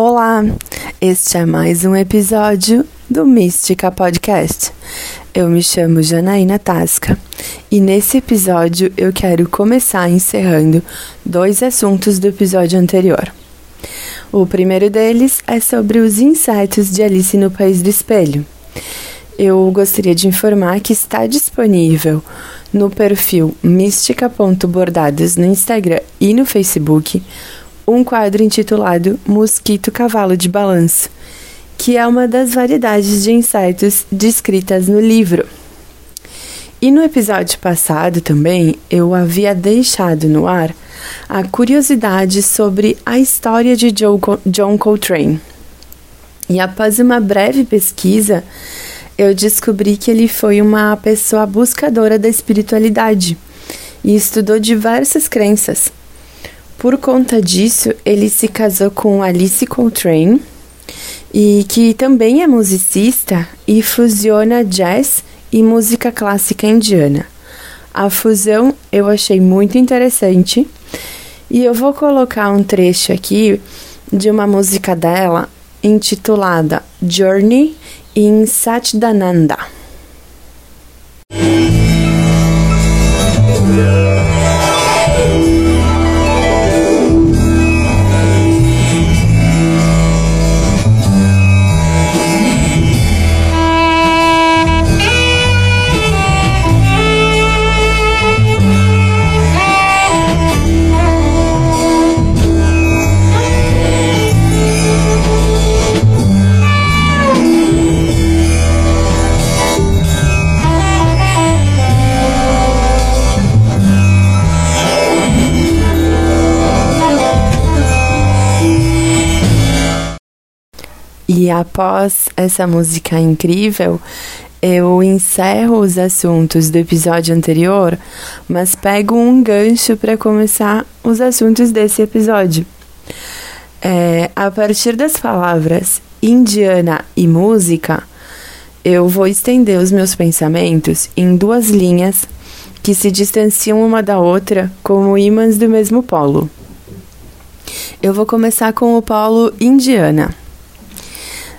Olá, este é mais um episódio do Mística Podcast. Eu me chamo Janaína Tasca e nesse episódio eu quero começar encerrando dois assuntos do episódio anterior. O primeiro deles é sobre os insetos de Alice no País do Espelho. Eu gostaria de informar que está disponível no perfil mística.bordados no Instagram e no Facebook um quadro intitulado Mosquito Cavalo de Balanço, que é uma das variedades de insetos descritas no livro. E no episódio passado também eu havia deixado no ar a curiosidade sobre a história de John Coltrane. E após uma breve pesquisa, eu descobri que ele foi uma pessoa buscadora da espiritualidade e estudou diversas crenças. Por conta disso, ele se casou com Alice Coltrane, e que também é musicista e fusiona jazz e música clássica indiana. A fusão eu achei muito interessante e eu vou colocar um trecho aqui de uma música dela intitulada Journey in Satchidananda. E após essa música incrível, eu encerro os assuntos do episódio anterior, mas pego um gancho para começar os assuntos desse episódio. É, a partir das palavras indiana e música, eu vou estender os meus pensamentos em duas linhas que se distanciam uma da outra como ímãs do mesmo polo. Eu vou começar com o polo indiana.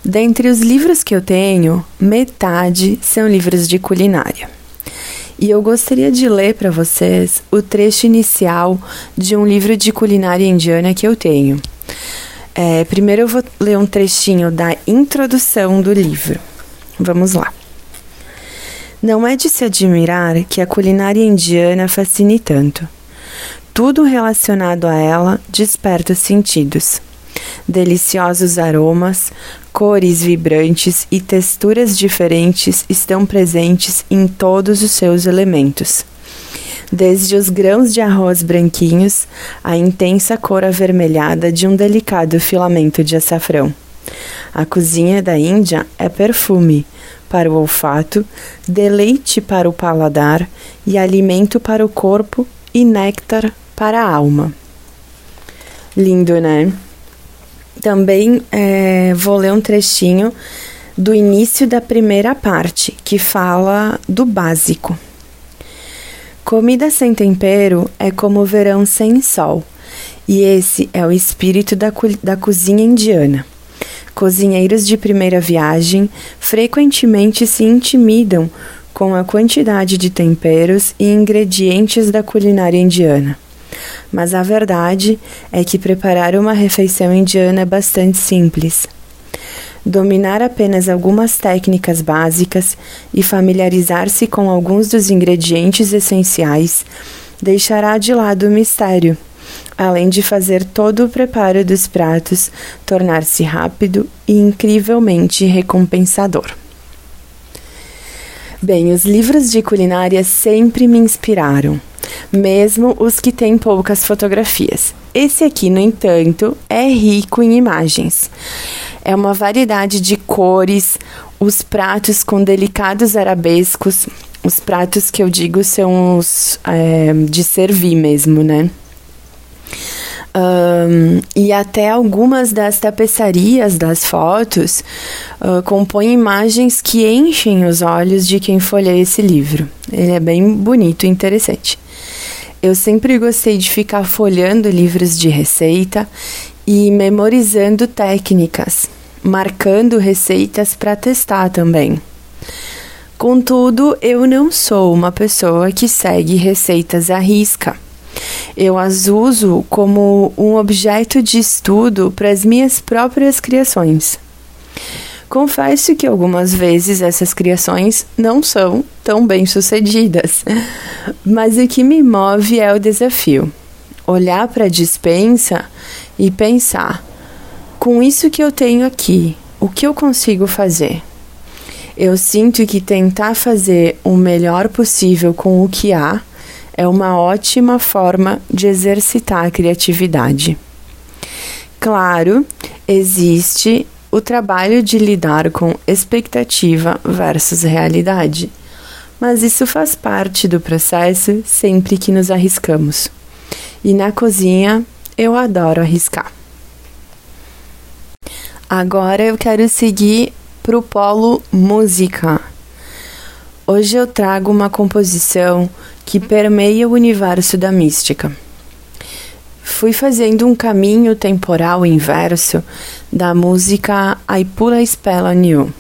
Dentre os livros que eu tenho, metade são livros de culinária. E eu gostaria de ler para vocês o trecho inicial de um livro de culinária indiana que eu tenho. É, primeiro eu vou ler um trechinho da introdução do livro. Vamos lá. Não é de se admirar que a culinária indiana fascine tanto. Tudo relacionado a ela desperta os sentidos. Deliciosos aromas, cores vibrantes e texturas diferentes estão presentes em todos os seus elementos. Desde os grãos de arroz branquinhos à intensa cor avermelhada de um delicado filamento de açafrão. A cozinha da Índia é perfume para o olfato, deleite para o paladar e alimento para o corpo e néctar para a alma. Lindo, né? Também é, vou ler um trechinho do início da primeira parte, que fala do básico. Comida sem tempero é como o verão sem sol, e esse é o espírito da, da cozinha indiana. Cozinheiros de primeira viagem frequentemente se intimidam com a quantidade de temperos e ingredientes da culinária indiana mas a verdade é que preparar uma refeição indiana é bastante simples. Dominar apenas algumas técnicas básicas e familiarizar-se com alguns dos ingredientes essenciais deixará de lado o mistério, além de fazer todo o preparo dos pratos tornar-se rápido e incrivelmente recompensador. Bem, os livros de culinária sempre me inspiraram mesmo os que têm poucas fotografias. Esse aqui, no entanto, é rico em imagens. É uma variedade de cores, os pratos com delicados arabescos. Os pratos que eu digo são os é, de servir mesmo, né? Um, e até algumas das tapeçarias das fotos uh, compõem imagens que enchem os olhos de quem folheia esse livro. Ele é bem bonito e interessante. Eu sempre gostei de ficar folhando livros de receita e memorizando técnicas, marcando receitas para testar também. Contudo, eu não sou uma pessoa que segue receitas à risca. Eu as uso como um objeto de estudo para as minhas próprias criações. Confesso que algumas vezes essas criações não são tão bem sucedidas, mas o que me move é o desafio. Olhar para a dispensa e pensar: com isso que eu tenho aqui, o que eu consigo fazer? Eu sinto que tentar fazer o melhor possível com o que há é uma ótima forma de exercitar a criatividade. Claro, existe o trabalho de lidar com expectativa versus realidade. Mas isso faz parte do processo sempre que nos arriscamos. E na cozinha eu adoro arriscar. Agora eu quero seguir para o polo música. Hoje eu trago uma composição que permeia o universo da mística fui fazendo um caminho temporal inverso da música I Put Spell on You.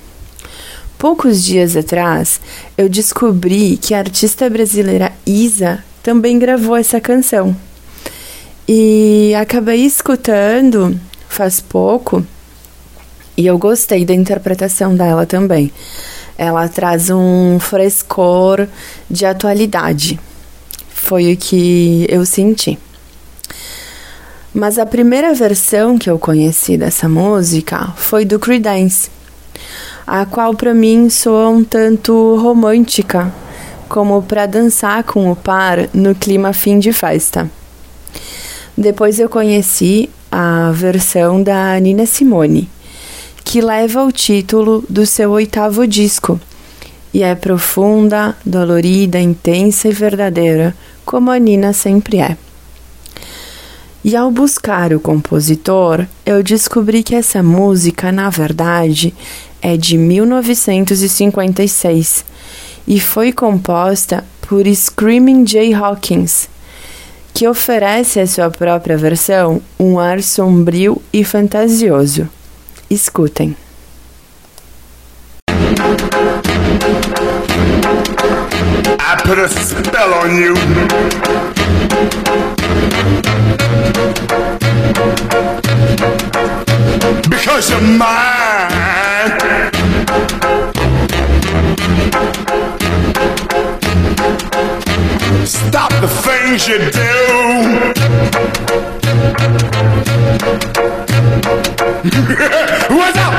Poucos dias atrás, eu descobri que a artista brasileira Isa também gravou essa canção. E acabei escutando faz pouco e eu gostei da interpretação dela também. Ela traz um frescor de atualidade. Foi o que eu senti. Mas a primeira versão que eu conheci dessa música foi do Creedence, a qual para mim soa um tanto romântica, como para dançar com o par no clima fim de festa. Depois eu conheci a versão da Nina Simone, que leva o título do seu oitavo disco e é profunda, dolorida, intensa e verdadeira, como a Nina sempre é. E ao buscar o compositor, eu descobri que essa música, na verdade, é de 1956 e foi composta por Screaming Jay Hawkins, que oferece a sua própria versão um ar sombrio e fantasioso. Escutem. I put a spell on you. Because you're mine. Things you do. What's up?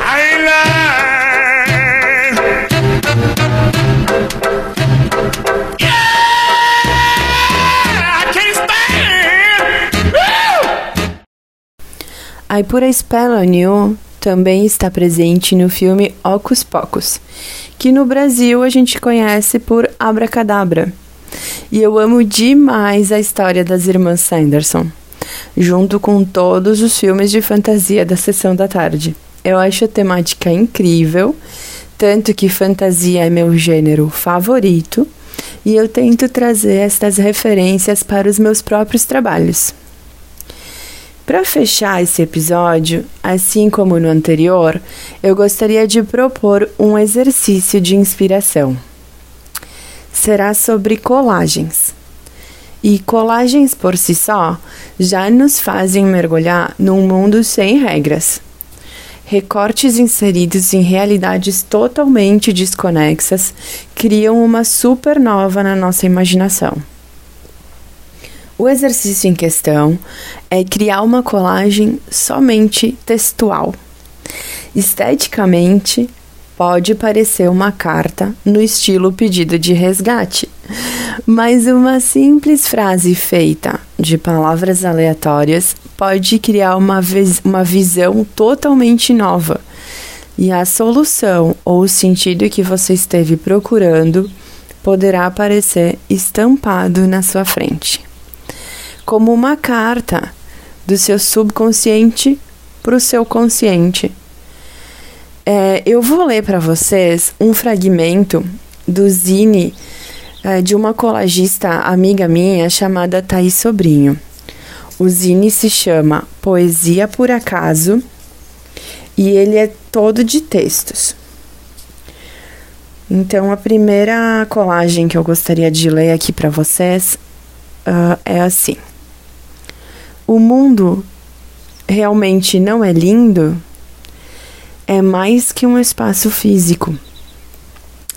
I ain't lying. A Pura Spell on You também está presente no filme Ocus Pocus, que no Brasil a gente conhece por Abracadabra. E eu amo demais a história das irmãs Sanderson, junto com todos os filmes de fantasia da sessão da tarde. Eu acho a temática incrível, tanto que fantasia é meu gênero favorito, e eu tento trazer estas referências para os meus próprios trabalhos. Para fechar esse episódio, assim como no anterior, eu gostaria de propor um exercício de inspiração. Será sobre colagens. E colagens por si só já nos fazem mergulhar num mundo sem regras. Recortes inseridos em realidades totalmente desconexas criam uma supernova na nossa imaginação. O exercício em questão é criar uma colagem somente textual. Esteticamente, pode parecer uma carta no estilo pedido de resgate, mas uma simples frase feita de palavras aleatórias pode criar uma, vis uma visão totalmente nova. E a solução ou o sentido que você esteve procurando poderá aparecer estampado na sua frente como uma carta do seu subconsciente para o seu consciente. É, eu vou ler para vocês um fragmento do zine é, de uma colagista amiga minha chamada Thaís Sobrinho. O zine se chama Poesia por Acaso e ele é todo de textos. Então, a primeira colagem que eu gostaria de ler aqui para vocês uh, é assim: O mundo realmente não é lindo? É mais que um espaço físico.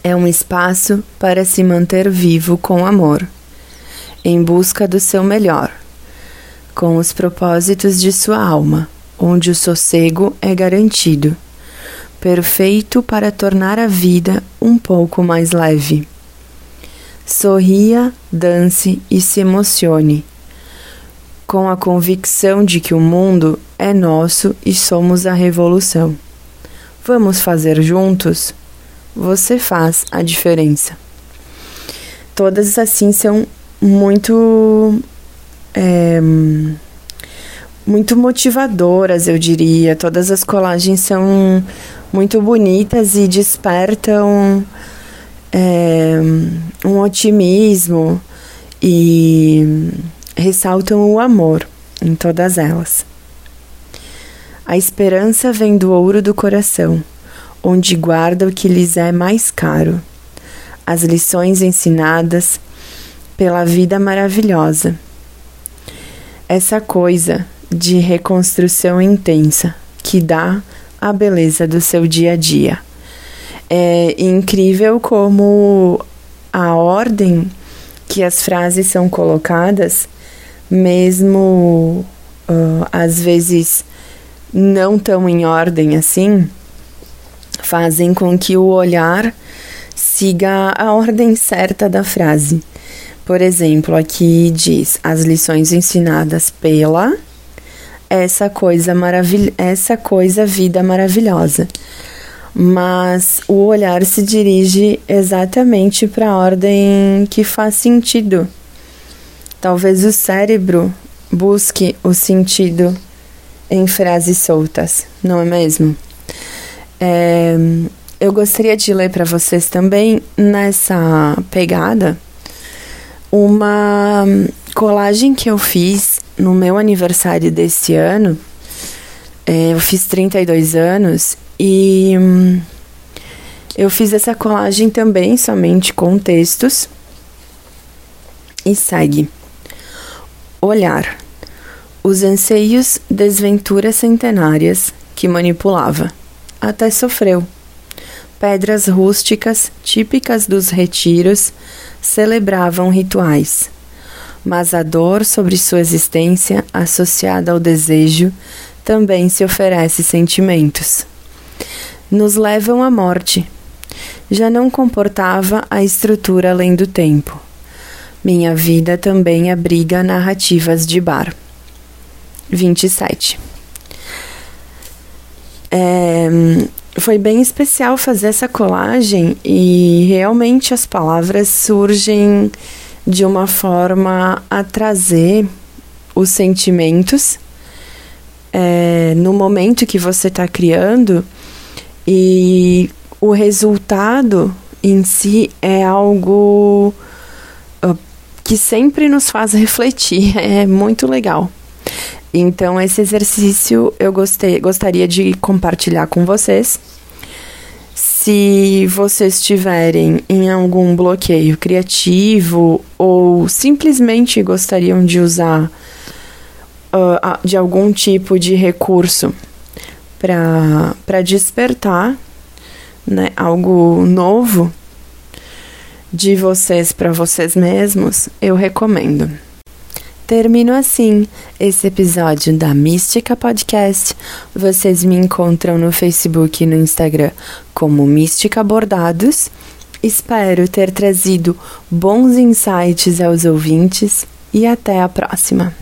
É um espaço para se manter vivo com amor, em busca do seu melhor, com os propósitos de sua alma, onde o sossego é garantido perfeito para tornar a vida um pouco mais leve. Sorria, dance e se emocione, com a convicção de que o mundo é nosso e somos a revolução. Vamos fazer juntos? Você faz a diferença. Todas assim são muito. É, muito motivadoras, eu diria. Todas as colagens são muito bonitas e despertam é, um otimismo e ressaltam o amor em todas elas. A esperança vem do ouro do coração, onde guarda o que lhes é mais caro, as lições ensinadas pela vida maravilhosa. Essa coisa de reconstrução intensa que dá a beleza do seu dia a dia. É incrível como a ordem que as frases são colocadas, mesmo uh, às vezes não tão em ordem assim, fazem com que o olhar siga a ordem certa da frase. Por exemplo, aqui diz as lições ensinadas pela essa coisa maravilhosa, essa coisa vida maravilhosa. Mas o olhar se dirige exatamente para a ordem que faz sentido. Talvez o cérebro busque o sentido em frases soltas, não é mesmo? É, eu gostaria de ler para vocês também nessa pegada uma colagem que eu fiz no meu aniversário desse ano, é, eu fiz 32 anos e hum, eu fiz essa colagem também somente com textos. E segue. Olhar. Os anseios, desventuras centenárias que manipulava. Até sofreu. Pedras rústicas, típicas dos retiros, celebravam rituais mas a dor sobre sua existência, associada ao desejo, também se oferece sentimentos. Nos levam à morte. Já não comportava a estrutura além do tempo. Minha vida também abriga narrativas de bar. 27. É, foi bem especial fazer essa colagem e realmente as palavras surgem de uma forma a trazer os sentimentos é, no momento que você está criando e o resultado em si é algo uh, que sempre nos faz refletir, é muito legal. Então, esse exercício eu gostei, gostaria de compartilhar com vocês. Se vocês estiverem em algum bloqueio criativo ou simplesmente gostariam de usar uh, de algum tipo de recurso para despertar né, algo novo de vocês para vocês mesmos, eu recomendo. Termino assim esse episódio da Mística Podcast. Vocês me encontram no Facebook e no Instagram como Mística Bordados. Espero ter trazido bons insights aos ouvintes e até a próxima.